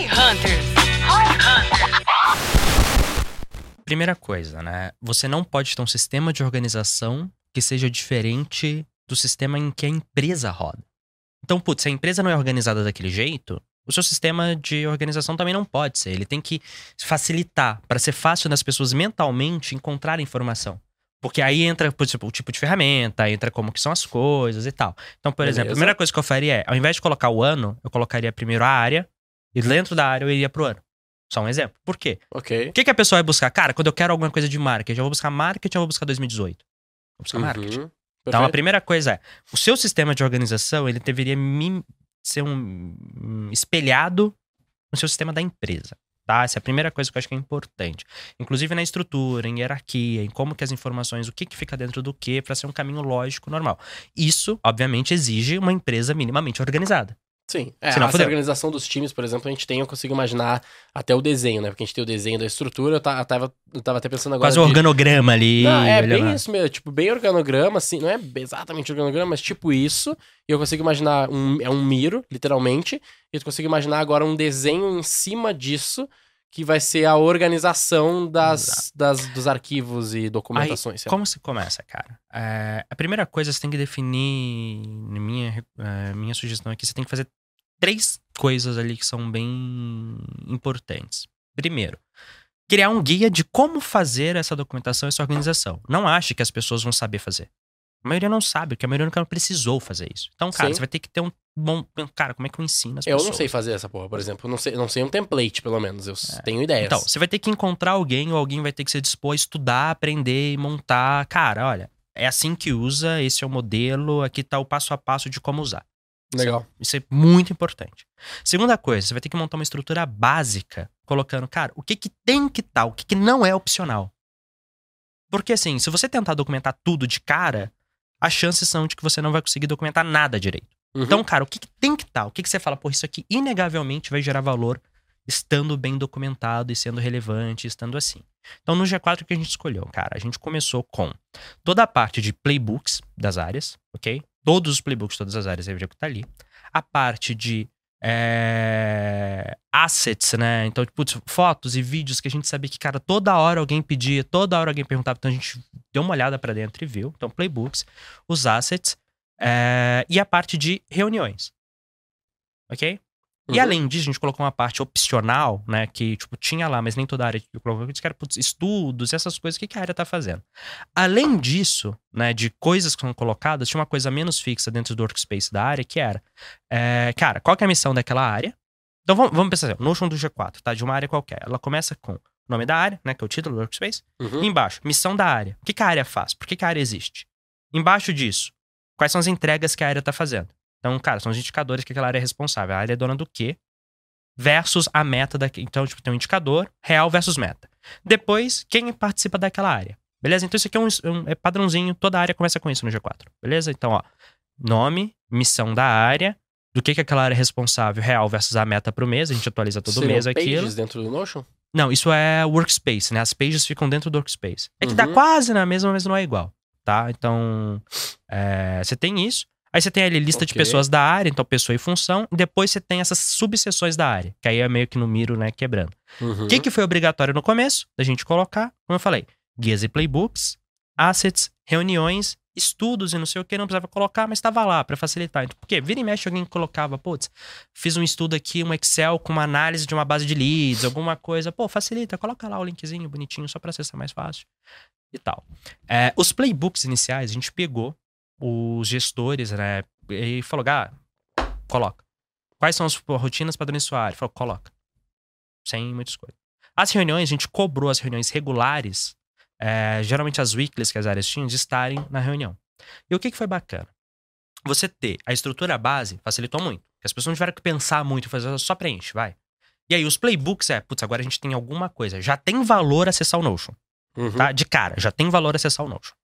Hi, Hunters! Hi, Hunters! Primeira coisa, né? Você não pode ter um sistema de organização que seja diferente do sistema em que a empresa roda. Então, putz, se a empresa não é organizada daquele jeito, o seu sistema de organização também não pode ser. Ele tem que facilitar para ser fácil das pessoas mentalmente encontrar informação. Porque aí entra por exemplo, o tipo de ferramenta, entra como que são as coisas e tal. Então, por Beleza. exemplo, a primeira coisa que eu faria é, ao invés de colocar o ano, eu colocaria primeiro a área, e dentro da área eu iria pro ano. Só um exemplo. Por quê? Ok. O que, que a pessoa vai buscar? Cara, quando eu quero alguma coisa de marketing, eu vou buscar marketing ou vou buscar 2018? Vou buscar marketing. Uhum. Então, a primeira coisa é, o seu sistema de organização, ele deveria mim- ser um, um espelhado no seu sistema da empresa, tá? Essa é a primeira coisa que eu acho que é importante. Inclusive na estrutura, em hierarquia, em como que as informações, o que que fica dentro do que, para ser um caminho lógico, normal. Isso, obviamente, exige uma empresa minimamente organizada. Sim. É, Senão essa fudeu. organização dos times, por exemplo, a gente tem, eu consigo imaginar até o desenho, né? Porque a gente tem o desenho da estrutura, eu, ta- eu tava, eu tava até pensando agora. Quase um de- organograma ali. Não, é bem lá. isso mesmo, tipo, bem organograma, assim, não é exatamente organograma, mas tipo isso, e eu consigo imaginar, um, é um miro, literalmente, e eu consigo imaginar agora um desenho em cima disso, que vai ser a organização das, das, dos arquivos e documentações. lá. Como se começa, cara? É, a primeira coisa você tem que definir, na minha, é, minha sugestão aqui, você tem que fazer três coisas ali que são bem importantes. Primeiro, criar um guia de como fazer essa documentação, essa organização. Não ache que as pessoas vão saber fazer. A maioria não sabe, porque a maioria nunca precisou fazer isso. Então, cara, Sim. você vai ter que ter um bom. Cara, como é que eu ensino as Eu pessoas? não sei fazer essa porra, por exemplo. Eu não sei, não sei um template, pelo menos. Eu tenho ideias. Então, você vai ter que encontrar alguém ou alguém vai ter que se dispor a estudar, aprender e montar. Cara, olha, é assim que usa, esse é o modelo, aqui tá o passo a passo de como usar. Legal. Isso é muito importante. Segunda coisa, você vai ter que montar uma estrutura básica, colocando, cara, o que que tem que estar, o que que não é opcional. Porque assim, se você tentar documentar tudo de cara, as chances são de que você não vai conseguir documentar nada direito. Uhum. Então, cara, o que, que tem que estar? O que, que você fala, pô, isso aqui inegavelmente vai gerar valor estando bem documentado e sendo relevante, estando assim. Então, no G4 que a gente escolheu, cara, a gente começou com toda a parte de playbooks das áreas, ok? Todos os playbooks, todas as áreas deveriam estar ali. A parte de é, assets, né? Então, putz, fotos e vídeos que a gente sabia que, cara, toda hora alguém pedia, toda hora alguém perguntava, então a gente deu uma olhada pra dentro e viu. Então, playbooks, os assets é, e a parte de reuniões. Ok? E Uhum. além disso, a gente colocou uma parte opcional, né? Que, tipo, tinha lá, mas nem toda a área que colocou. Que era putz, estudos, essas coisas, o que, que a área tá fazendo? Além disso, né, de coisas que são colocadas, tinha uma coisa menos fixa dentro do workspace da área, que era, é, cara, qual que é a missão daquela área? Então vamos, vamos pensar assim, Notion do G4, tá? De uma área qualquer. Ela começa com o nome da área, né? Que é o título do workspace. Uhum. E embaixo, missão da área. O que, que a área faz? Por que, que a área existe? Embaixo disso, quais são as entregas que a área tá fazendo? Então, cara, são os indicadores que aquela área é responsável. A área é dona do quê? Versus a meta daqui. Então, tipo, tem um indicador, real versus meta. Depois, quem participa daquela área. Beleza? Então, isso aqui é um, um- é padrãozinho, toda área começa com isso no G4. Beleza? Então, ó, nome, missão da área, do que, que aquela área é responsável, real versus a meta pro mês. A gente atualiza todo Seriam mês pages aquilo. dentro do Notion? Não, isso é workspace, né? As pages ficam dentro do workspace. É que dá Uhum. quase na mesma, mas não é igual, tá? Então, é, você tem isso. Aí você tem ali lista de Ok. pessoas da área, então pessoa e função. E depois você tem essas subseções da área, que aí é meio que no miro, né, quebrando. Uhum. O que, que foi obrigatório no começo da gente colocar? Como eu falei, guias e playbooks, assets, reuniões, estudos e não sei o que, não precisava colocar, mas estava lá para facilitar. Então, porque vira e mexe alguém colocava, putz, fiz um estudo aqui, um Excel com uma análise de uma base de leads, alguma coisa. Pô, facilita, coloca lá o linkzinho bonitinho só para acessar mais fácil e tal. É, os playbooks iniciais, a gente pegou os gestores, né, e falou, ah, coloca. Quais são as rotinas padrões da sua área? Falou, coloca. Sem muitas coisas. As reuniões, a gente cobrou as reuniões regulares, é, geralmente as weeklies que as áreas tinham, de estarem na reunião. E o que, que foi bacana? Você ter a estrutura base facilitou muito. Porque as pessoas não tiveram que pensar muito, fazer só preenche, vai. E aí, os playbooks é, putz, agora a gente tem alguma coisa. Já tem valor acessar o Notion, Uhum. tá? De cara, já tem valor acessar o Notion.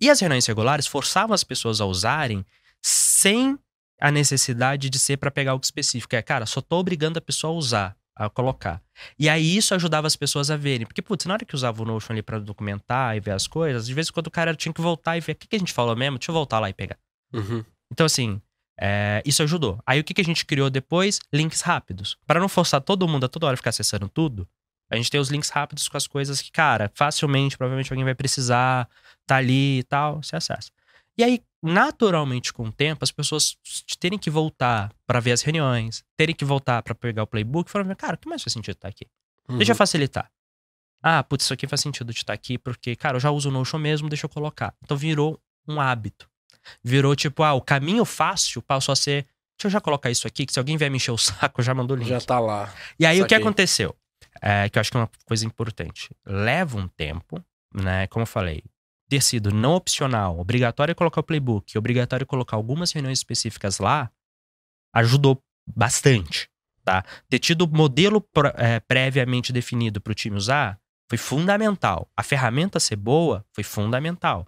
E as reuniões regulares forçavam as pessoas a usarem sem a necessidade de ser para pegar algo específico. É, cara, só tô obrigando a pessoa a usar, a colocar. E aí isso ajudava as pessoas a verem. Porque, putz, na hora que usava o Notion ali pra documentar e ver as coisas, de vez em quando o cara tinha que voltar e ver o que, que a gente falou mesmo, deixa eu voltar lá e pegar. Uhum. Então, assim, É, isso ajudou. Aí o que, que a gente criou depois? Links rápidos. Para não forçar todo mundo a toda hora ficar acessando tudo, a gente tem os links rápidos com as coisas que, cara, facilmente, provavelmente alguém vai precisar, tá ali e tal, você acessa. E aí, naturalmente, com o tempo, as pessoas terem que voltar para ver as reuniões, terem que voltar para pegar o playbook, falam, cara, o que mais faz sentido estar aqui? Deixa eu Uhum. facilitar. Ah, putz, isso aqui faz sentido de estar aqui, porque, cara, eu já uso o Notion mesmo, deixa eu colocar. Então virou um hábito. Virou tipo, ah, o caminho fácil passou a ser. Deixa eu já colocar isso aqui, que se alguém vier me encher o saco, eu já mando o link. Já tá lá. E aí o que aconteceu? É, que eu acho que é uma coisa importante. Leva um tempo, né? Como eu falei, ter sido não opcional, obrigatório colocar o playbook, obrigatório colocar algumas reuniões específicas lá, ajudou bastante, tá? Ter tido o modelo é, previamente definido para o time usar foi fundamental. A ferramenta ser boa foi fundamental.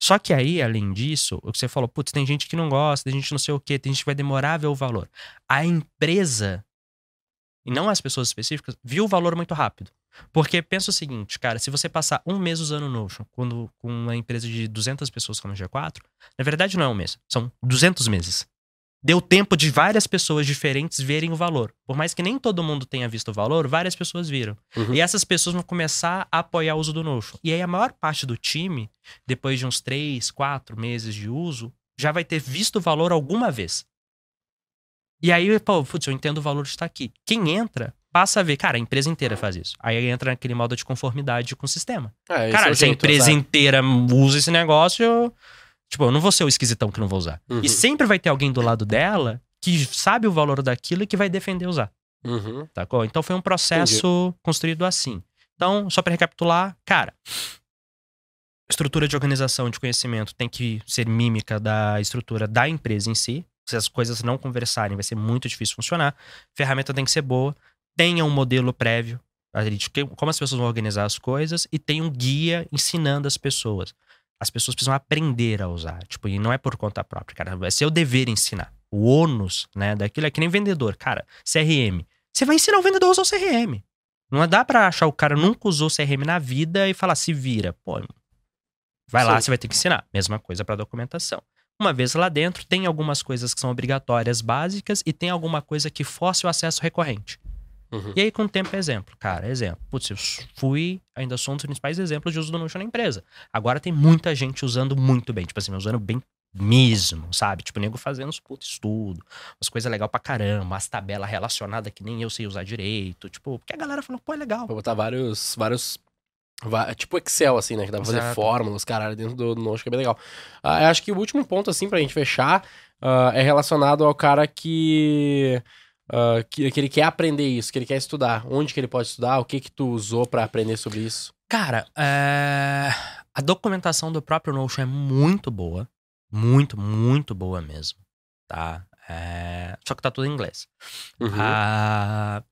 Só que aí, além disso, o que você falou, putz, tem gente que não gosta, tem gente não sei o quê, tem gente que vai demorar a ver o valor. A empresa, e não as pessoas específicas, viu o valor muito rápido. Porque pensa o seguinte, cara, se você passar um mês usando o Notion quando, com uma empresa de 200 pessoas como a G4, na verdade não é um mês, são 200 meses. Deu tempo de várias pessoas diferentes verem o valor. Por mais que nem todo mundo tenha visto o valor, várias pessoas viram. Uhum. E essas pessoas vão começar a apoiar o uso do Notion. E aí a maior parte do time, depois de uns 3, 4 meses de uso, já vai ter visto o valor alguma vez. E aí, pô, putz, eu entendo o valor de estar aqui. Quem entra, passa a ver, cara, a empresa inteira faz isso. Aí entra naquele modo de conformidade com o sistema. É, esse é se a empresa sabe? inteira usa esse negócio, eu- tipo, eu não vou ser o esquisitão que não vou usar. Uhum. E sempre vai ter alguém do lado dela que sabe o valor daquilo e que vai defender usar. Uhum. Sacou? Então foi um processo construído assim. Então, só pra recapitular, cara, estrutura de organização de conhecimento tem que ser mímica da estrutura da empresa em si. Se as coisas não conversarem, vai ser muito difícil funcionar. Ferramenta tem que ser boa. Tenha um modelo prévio de como as pessoas vão organizar as coisas e tem um guia ensinando as pessoas. As pessoas precisam aprender a usar. Tipo, e não é por conta própria, cara. Vai ser o dever ensinar. O ônus, né, daquilo é que nem vendedor. Cara, CRM. Você vai ensinar o vendedor a usar o CRM. Não dá pra achar o cara nunca usou CRM na vida e falar, se vira. Pô, vai lá, Sim. você vai ter que ensinar. Mesma coisa pra documentação. Uma vez lá dentro, tem algumas coisas que são obrigatórias básicas e tem alguma coisa que force o acesso recorrente. Uhum. E aí, com o tempo, exemplo. Cara, exemplo. Putz, eu fui, ainda sou um dos principais exemplos de uso do Notion na empresa. Agora tem muita gente usando muito bem. Tipo assim, usando bem mesmo, sabe? Tipo, nego fazendo uns putos estudo, umas coisas legais pra caramba, as tabelas relacionadas que nem eu sei usar direito. Tipo, porque a galera falou, pô, é legal. Vou botar vários. vários va- tipo Excel, assim, né? Que dá pra fazer Exato. fórmulas, caralho, dentro do do Notion, que é bem legal. Ah, eu acho que o último ponto, assim, pra gente fechar, ah, é relacionado ao cara que, ah, que. que ele quer aprender isso, que ele quer estudar. Onde que ele pode estudar? O que que tu usou pra aprender sobre isso? Cara, é, a documentação do próprio Notion é muito boa. Muito, muito boa mesmo. Tá? É, Só que tá tudo em inglês. Uhum. Ah,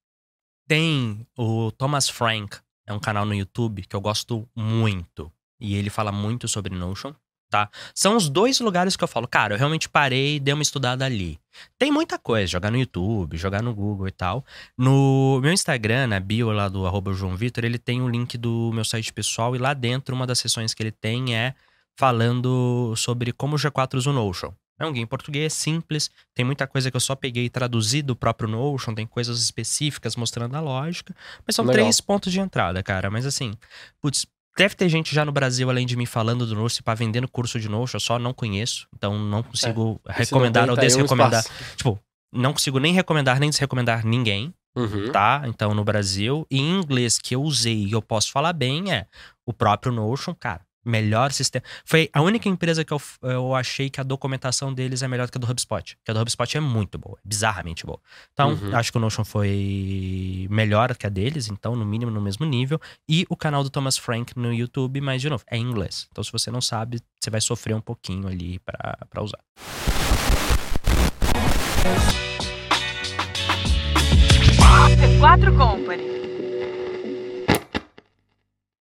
tem o Thomas Frank, é um canal no YouTube que eu gosto muito. E ele fala muito sobre Notion, tá? São os dois lugares que eu falo, cara, eu realmente parei e dei uma estudada ali. Tem muita coisa, jogar no YouTube, jogar no Google e tal. No meu Instagram, na bio lá do arroba João Vitor, ele tem o link do meu site pessoal e lá dentro uma das sessões que ele tem é falando sobre como o G4 usa o Notion. É um guia em português, simples, tem muita coisa que eu só peguei e traduzi do próprio Notion, tem coisas específicas mostrando a lógica, mas são Legal. três pontos de entrada, cara. Mas assim, putz, deve ter gente já no Brasil, além de mim, falando do Notion, para vendendo curso de Notion, eu só não conheço, então não consigo E se recomendar não ou tá um desrecomendar. espaço. Tipo, não consigo nem recomendar nem desrecomendar ninguém, Uhum. tá? Então, no Brasil. E em inglês que eu usei e eu posso falar bem é o próprio Notion, cara. Melhor sistema. Foi a única empresa que eu, eu achei que a documentação deles é melhor do que a do HubSpot. Que a do HubSpot é muito boa, é bizarramente boa. Então, Uhum. acho que o Notion foi melhor que a deles, então, no mínimo, no mesmo nível. E o canal do Thomas Frank no YouTube, mas, de novo, é em inglês. Então, se você não sabe, você vai sofrer um pouquinho ali pra, pra usar. C4 Company.